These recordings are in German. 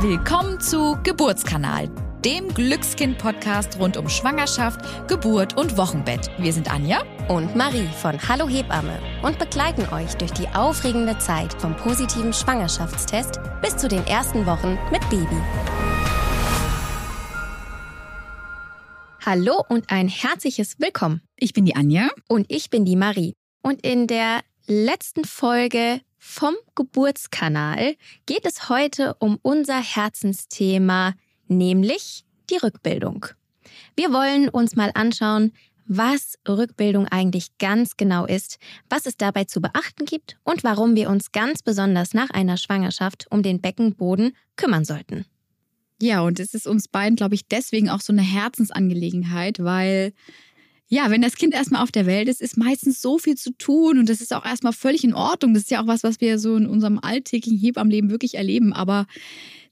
Willkommen zu Geburtskanal, dem Glückskind-Podcast rund um Schwangerschaft, Geburt und Wochenbett. Wir sind Anja und Marie von Hallo Hebamme und begleiten euch durch die aufregende Zeit vom positiven Schwangerschaftstest bis zu den ersten Wochen mit Baby. Hallo und ein herzliches Willkommen. Ich bin die Anja und ich bin die Marie. Und in der letzten Folge vom Geburtskanal geht es heute um unser Herzensthema, nämlich die Rückbildung. Wir wollen uns mal anschauen, was Rückbildung eigentlich ganz genau ist, was es dabei zu beachten gibt und warum wir uns ganz besonders nach einer Schwangerschaft um den Beckenboden kümmern sollten. Ja, und es ist uns beiden, glaube ich, deswegen auch so eine Herzensangelegenheit, weil ja, wenn das Kind erstmal auf der Welt ist, ist meistens so viel zu tun und das ist auch erstmal völlig in Ordnung. Das ist ja auch was, was wir so in unserem alltäglichen Hebammenleben wirklich erleben. Aber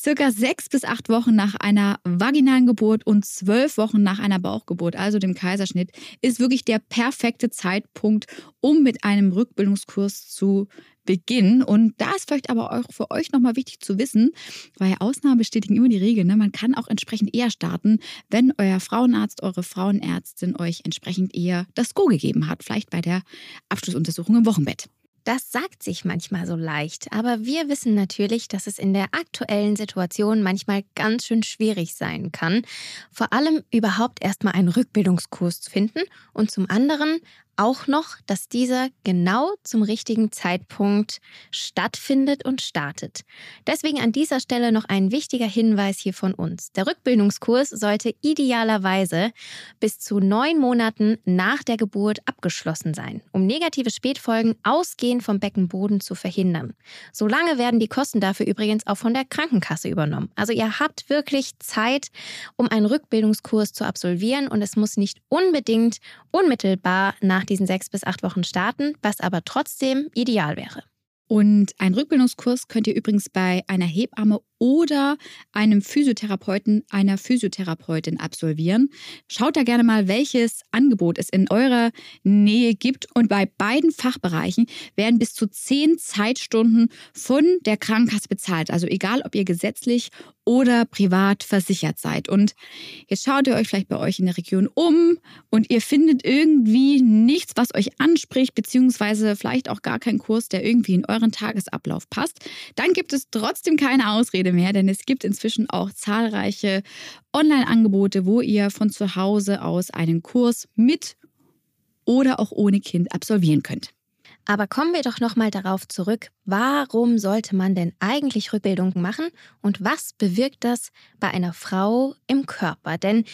circa sechs bis acht Wochen nach einer vaginalen Geburt und zwölf Wochen nach einer Bauchgeburt, also dem Kaiserschnitt, ist wirklich der perfekte Zeitpunkt, um mit einem Rückbildungskurs zu Beginn. Und da ist vielleicht aber auch für euch nochmal wichtig zu wissen, weil Ausnahmen bestätigen immer die Regel. Ne? Man kann auch entsprechend eher starten, wenn euer Frauenarzt, eure Frauenärztin euch entsprechend eher das Go gegeben hat. Vielleicht bei der Abschlussuntersuchung im Wochenbett. Das sagt sich manchmal so leicht, aber wir wissen natürlich, dass es in der aktuellen Situation manchmal ganz schön schwierig sein kann, vor allem überhaupt erstmal einen Rückbildungskurs zu finden und zum anderen auch noch, dass dieser genau zum richtigen Zeitpunkt stattfindet und startet. Deswegen an dieser Stelle noch ein wichtiger Hinweis hier von uns. Der Rückbildungskurs sollte idealerweise bis zu neun Monaten nach der Geburt abgeschlossen sein, um negative Spätfolgen ausgehend vom Beckenboden zu verhindern. Solange werden die Kosten dafür übrigens auch von der Krankenkasse übernommen. Also ihr habt wirklich Zeit, um einen Rückbildungskurs zu absolvieren und es muss nicht unbedingt unmittelbar nach diesen sechs bis acht Wochen starten, was aber trotzdem ideal wäre. Und einen Rückbildungskurs könnt ihr übrigens bei einer Hebamme oder einem Physiotherapeuten, einer Physiotherapeutin absolvieren. Schaut da gerne mal, welches Angebot es in eurer Nähe gibt. Und bei beiden Fachbereichen werden bis zu zehn Zeitstunden von der Krankenkasse bezahlt. Also egal, ob ihr gesetzlich oder privat versichert seid. Und jetzt schaut ihr euch vielleicht bei euch in der Region um und ihr findet irgendwie nichts, was euch anspricht, beziehungsweise vielleicht auch gar keinen Kurs, der irgendwie in euren Tagesablauf passt. Dann gibt es trotzdem keine Ausrede mehr, denn es gibt inzwischen auch zahlreiche Online-Angebote, wo ihr von zu Hause aus einen Kurs mit oder auch ohne Kind absolvieren könnt. Aber kommen wir doch nochmal darauf zurück, warum sollte man denn eigentlich Rückbildungen machen und was bewirkt das bei einer Frau im Körper? Denn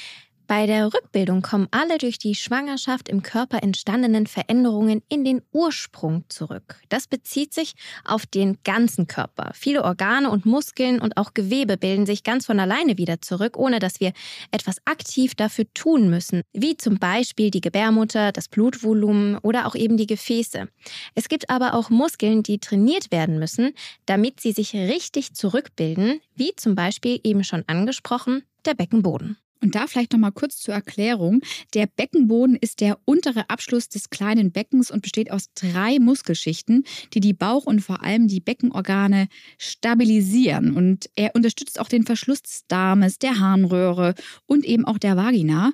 bei der Rückbildung kommen alle durch die Schwangerschaft im Körper entstandenen Veränderungen in den Ursprung zurück. Das bezieht sich auf den ganzen Körper. Viele Organe und Muskeln und auch Gewebe bilden sich ganz von alleine wieder zurück, ohne dass wir etwas aktiv dafür tun müssen, wie zum Beispiel die Gebärmutter, das Blutvolumen oder auch eben die Gefäße. Es gibt aber auch Muskeln, die trainiert werden müssen, damit sie sich richtig zurückbilden, wie zum Beispiel eben schon angesprochen der Beckenboden. Und da vielleicht noch mal kurz zur Erklärung. Der Beckenboden ist der untere Abschluss des kleinen Beckens und besteht aus drei Muskelschichten, die die Bauch- und vor allem die Beckenorgane stabilisieren. Und er unterstützt auch den Verschluss des Darmes, der Harnröhre und eben auch der Vagina.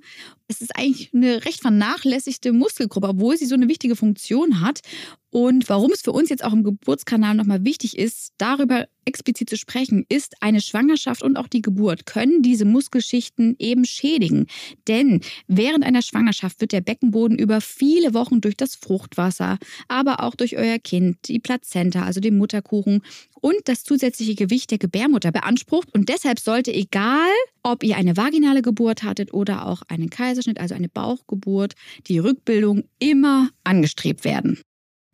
Es ist eigentlich eine recht vernachlässigte Muskelgruppe, obwohl sie so eine wichtige Funktion hat. Und warum es für uns jetzt auch im Geburtskanal nochmal wichtig ist, darüber explizit zu sprechen, ist eine Schwangerschaft und auch die Geburt können diese Muskelschichten eben schädigen. Denn während einer Schwangerschaft wird der Beckenboden über viele Wochen durch das Fruchtwasser, aber auch durch euer Kind, die Plazenta, also den Mutterkuchen und das zusätzliche Gewicht der Gebärmutter beansprucht. Und deshalb sollte, egal ob ihr eine vaginale Geburt hattet oder auch einen Kaiserschnitt, also eine Bauchgeburt, die Rückbildung immer angestrebt werden.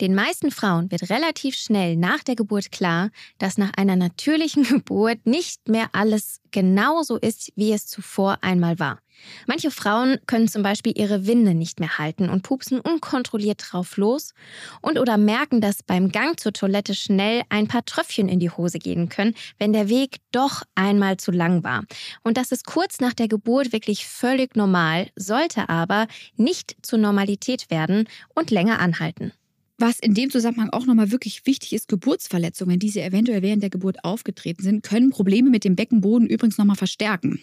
Den meisten Frauen wird relativ schnell nach der Geburt klar, dass nach einer natürlichen Geburt nicht mehr alles genauso ist, wie es zuvor einmal war. Manche Frauen können zum Beispiel ihre Winde nicht mehr halten und pupsen unkontrolliert drauf los und oder merken, dass beim Gang zur Toilette schnell ein paar Tröpfchen in die Hose gehen können, wenn der Weg doch einmal zu lang war. Und das ist kurz nach der Geburt wirklich völlig normal, sollte aber nicht zur Normalität werden und länger anhalten. Was in dem Zusammenhang auch nochmal wirklich wichtig ist, Geburtsverletzungen, die sie eventuell während der Geburt aufgetreten sind, können Probleme mit dem Beckenboden übrigens nochmal verstärken.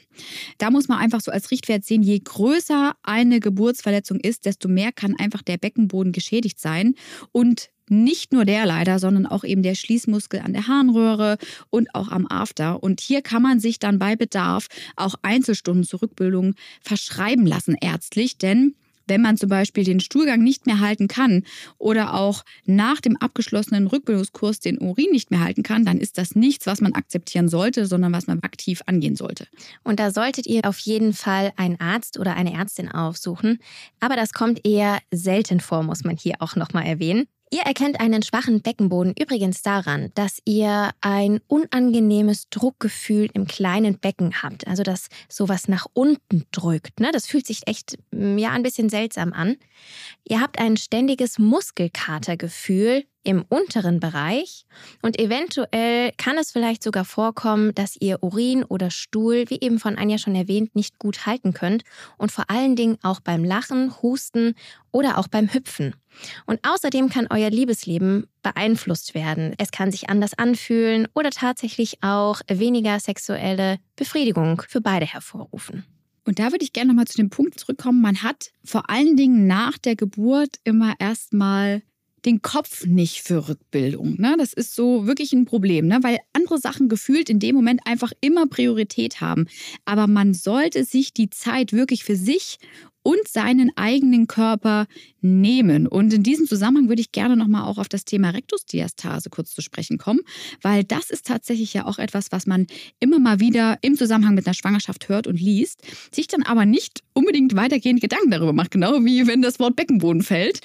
Da muss man einfach so als Richtwert sehen, je größer eine Geburtsverletzung ist, desto mehr kann einfach der Beckenboden geschädigt sein. Und nicht nur der leider, sondern auch eben der Schließmuskel an der Harnröhre und auch am After. Und hier kann man sich dann bei Bedarf auch Einzelstunden zur Rückbildung verschreiben lassen ärztlich, denn wenn man zum Beispiel den Stuhlgang nicht mehr halten kann oder auch nach dem abgeschlossenen Rückbildungskurs den Urin nicht mehr halten kann, dann ist das nichts, was man akzeptieren sollte, sondern was man aktiv angehen sollte. Und da solltet ihr auf jeden Fall einen Arzt oder eine Ärztin aufsuchen. Aber das kommt eher selten vor, muss man hier auch nochmal erwähnen. Ihr erkennt einen schwachen Beckenboden übrigens daran, dass ihr ein unangenehmes Druckgefühl im kleinen Becken habt, also dass sowas nach unten drückt. Ne? Das fühlt sich echt mm, ja ein bisschen seltsam an. Ihr habt ein ständiges Muskelkatergefühl im unteren Bereich und eventuell kann es vielleicht sogar vorkommen, dass ihr Urin oder Stuhl, wie eben von Anja schon erwähnt, nicht gut halten könnt und vor allen Dingen auch beim Lachen, Husten oder auch beim Hüpfen. Und außerdem kann euer Liebesleben beeinflusst werden. Es kann sich anders anfühlen oder tatsächlich auch weniger sexuelle Befriedigung für beide hervorrufen. Und da würde ich gerne nochmal zu dem Punkt zurückkommen. Man hat vor allen Dingen nach der Geburt immer erstmal den Kopf nicht für Rückbildung. Ne? Das ist so wirklich ein Problem, ne? weil andere Sachen gefühlt in dem Moment einfach immer Priorität haben. Aber man sollte sich die Zeit wirklich für sich und seinen eigenen Körper nehmen. Und in diesem Zusammenhang würde ich gerne nochmal auch auf das Thema Rektusdiastase kurz zu sprechen kommen, weil das ist tatsächlich ja auch etwas, was man immer mal wieder im Zusammenhang mit einer Schwangerschaft hört und liest, sich dann aber nicht unbedingt weitergehend Gedanken darüber macht, genau wie wenn das Wort Beckenboden fällt.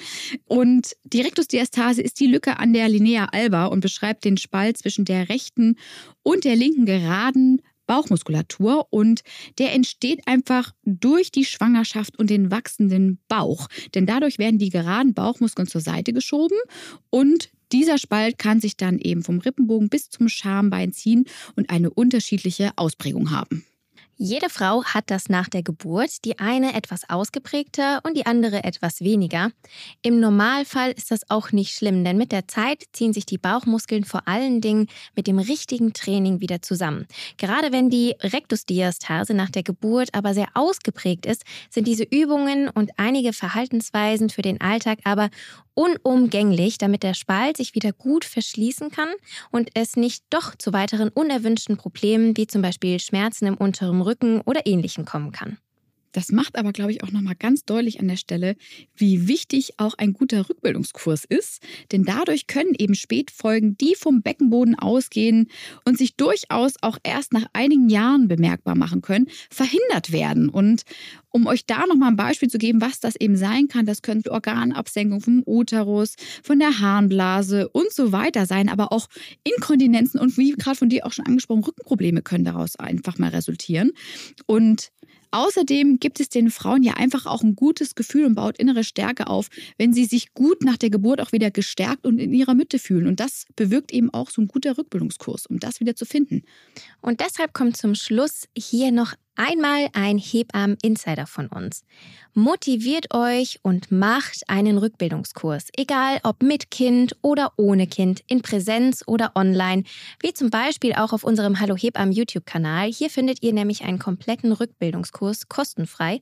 Und die Rektusdiastase ist die Lücke an der Linea alba und beschreibt den Spalt zwischen der rechten und der linken geraden Bauchmuskulatur und der entsteht einfach durch die Schwangerschaft und den wachsenden Bauch. Denn dadurch werden die geraden Bauchmuskeln zur Seite geschoben und dieser Spalt kann sich dann eben vom Rippenbogen bis zum Schambein ziehen und eine unterschiedliche Ausprägung haben. Jede Frau hat das nach der Geburt, die eine etwas ausgeprägter und die andere etwas weniger. Im Normalfall ist das auch nicht schlimm, denn mit der Zeit ziehen sich die Bauchmuskeln vor allen Dingen mit dem richtigen Training wieder zusammen. Gerade wenn die Rektusdiastase nach der Geburt aber sehr ausgeprägt ist, sind diese Übungen und einige Verhaltensweisen für den Alltag aber unumgänglich, damit der Spalt sich wieder gut verschließen kann und es nicht doch zu weiteren unerwünschten Problemen wie zum Beispiel Schmerzen im unteren Rücken oder ähnlichem kommen kann. Das macht aber, glaube ich, auch nochmal ganz deutlich an der Stelle, wie wichtig auch ein guter Rückbildungskurs ist. Denn dadurch können eben Spätfolgen, die vom Beckenboden ausgehen und sich durchaus auch erst nach einigen Jahren bemerkbar machen können, verhindert werden. Und um euch da nochmal ein Beispiel zu geben, was das eben sein kann, das könnte Organabsenkung vom Uterus, von der Harnblase und so weiter sein, aber auch Inkontinenzen und wie gerade von dir auch schon angesprochen, Rückenprobleme können daraus einfach mal resultieren. Und Außerdem gibt es den Frauen ja einfach auch ein gutes Gefühl und baut innere Stärke auf, wenn sie sich gut nach der Geburt auch wieder gestärkt und in ihrer Mitte fühlen. Und das bewirkt eben auch so ein guter Rückbildungskurs, um das wieder zu finden. Und deshalb kommt zum Schluss hier noch Einmal ein Hebammen-Insider von uns. Motiviert euch und macht einen Rückbildungskurs, egal ob mit Kind oder ohne Kind, in Präsenz oder online, wie zum Beispiel auch auf unserem Hallo Hebammen YouTube-Kanal. Hier findet ihr nämlich einen kompletten Rückbildungskurs kostenfrei.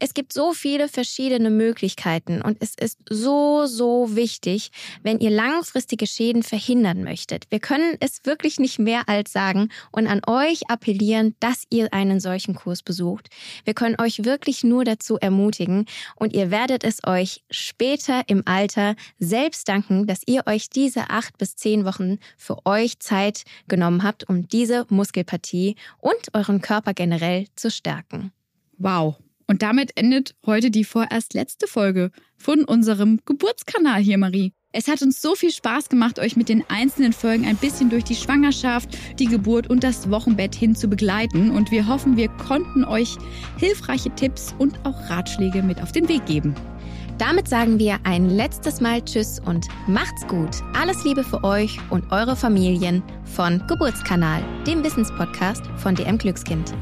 Es gibt so viele verschiedene Möglichkeiten und es ist so, so wichtig, wenn ihr langfristige Schäden verhindern möchtet. Wir können es wirklich nicht mehr als sagen und an euch appellieren, dass ihr einen solchen Kurs besucht. Wir können euch wirklich nur dazu ermutigen und ihr werdet es euch später im Alter selbst danken, dass ihr euch diese acht bis zehn Wochen für euch Zeit genommen habt, um diese Muskelpartie und euren Körper generell zu stärken. Wow. Und damit endet heute die vorerst letzte Folge von unserem Geburtskanal hier, Marie. Es hat uns so viel Spaß gemacht, euch mit den einzelnen Folgen ein bisschen durch die Schwangerschaft, die Geburt und das Wochenbett hin zu begleiten. Und wir hoffen, wir konnten euch hilfreiche Tipps und auch Ratschläge mit auf den Weg geben. Damit sagen wir ein letztes Mal Tschüss und macht's gut. Alles Liebe für euch und eure Familien von Geburtskanal, dem Wissenspodcast von DM Glückskind.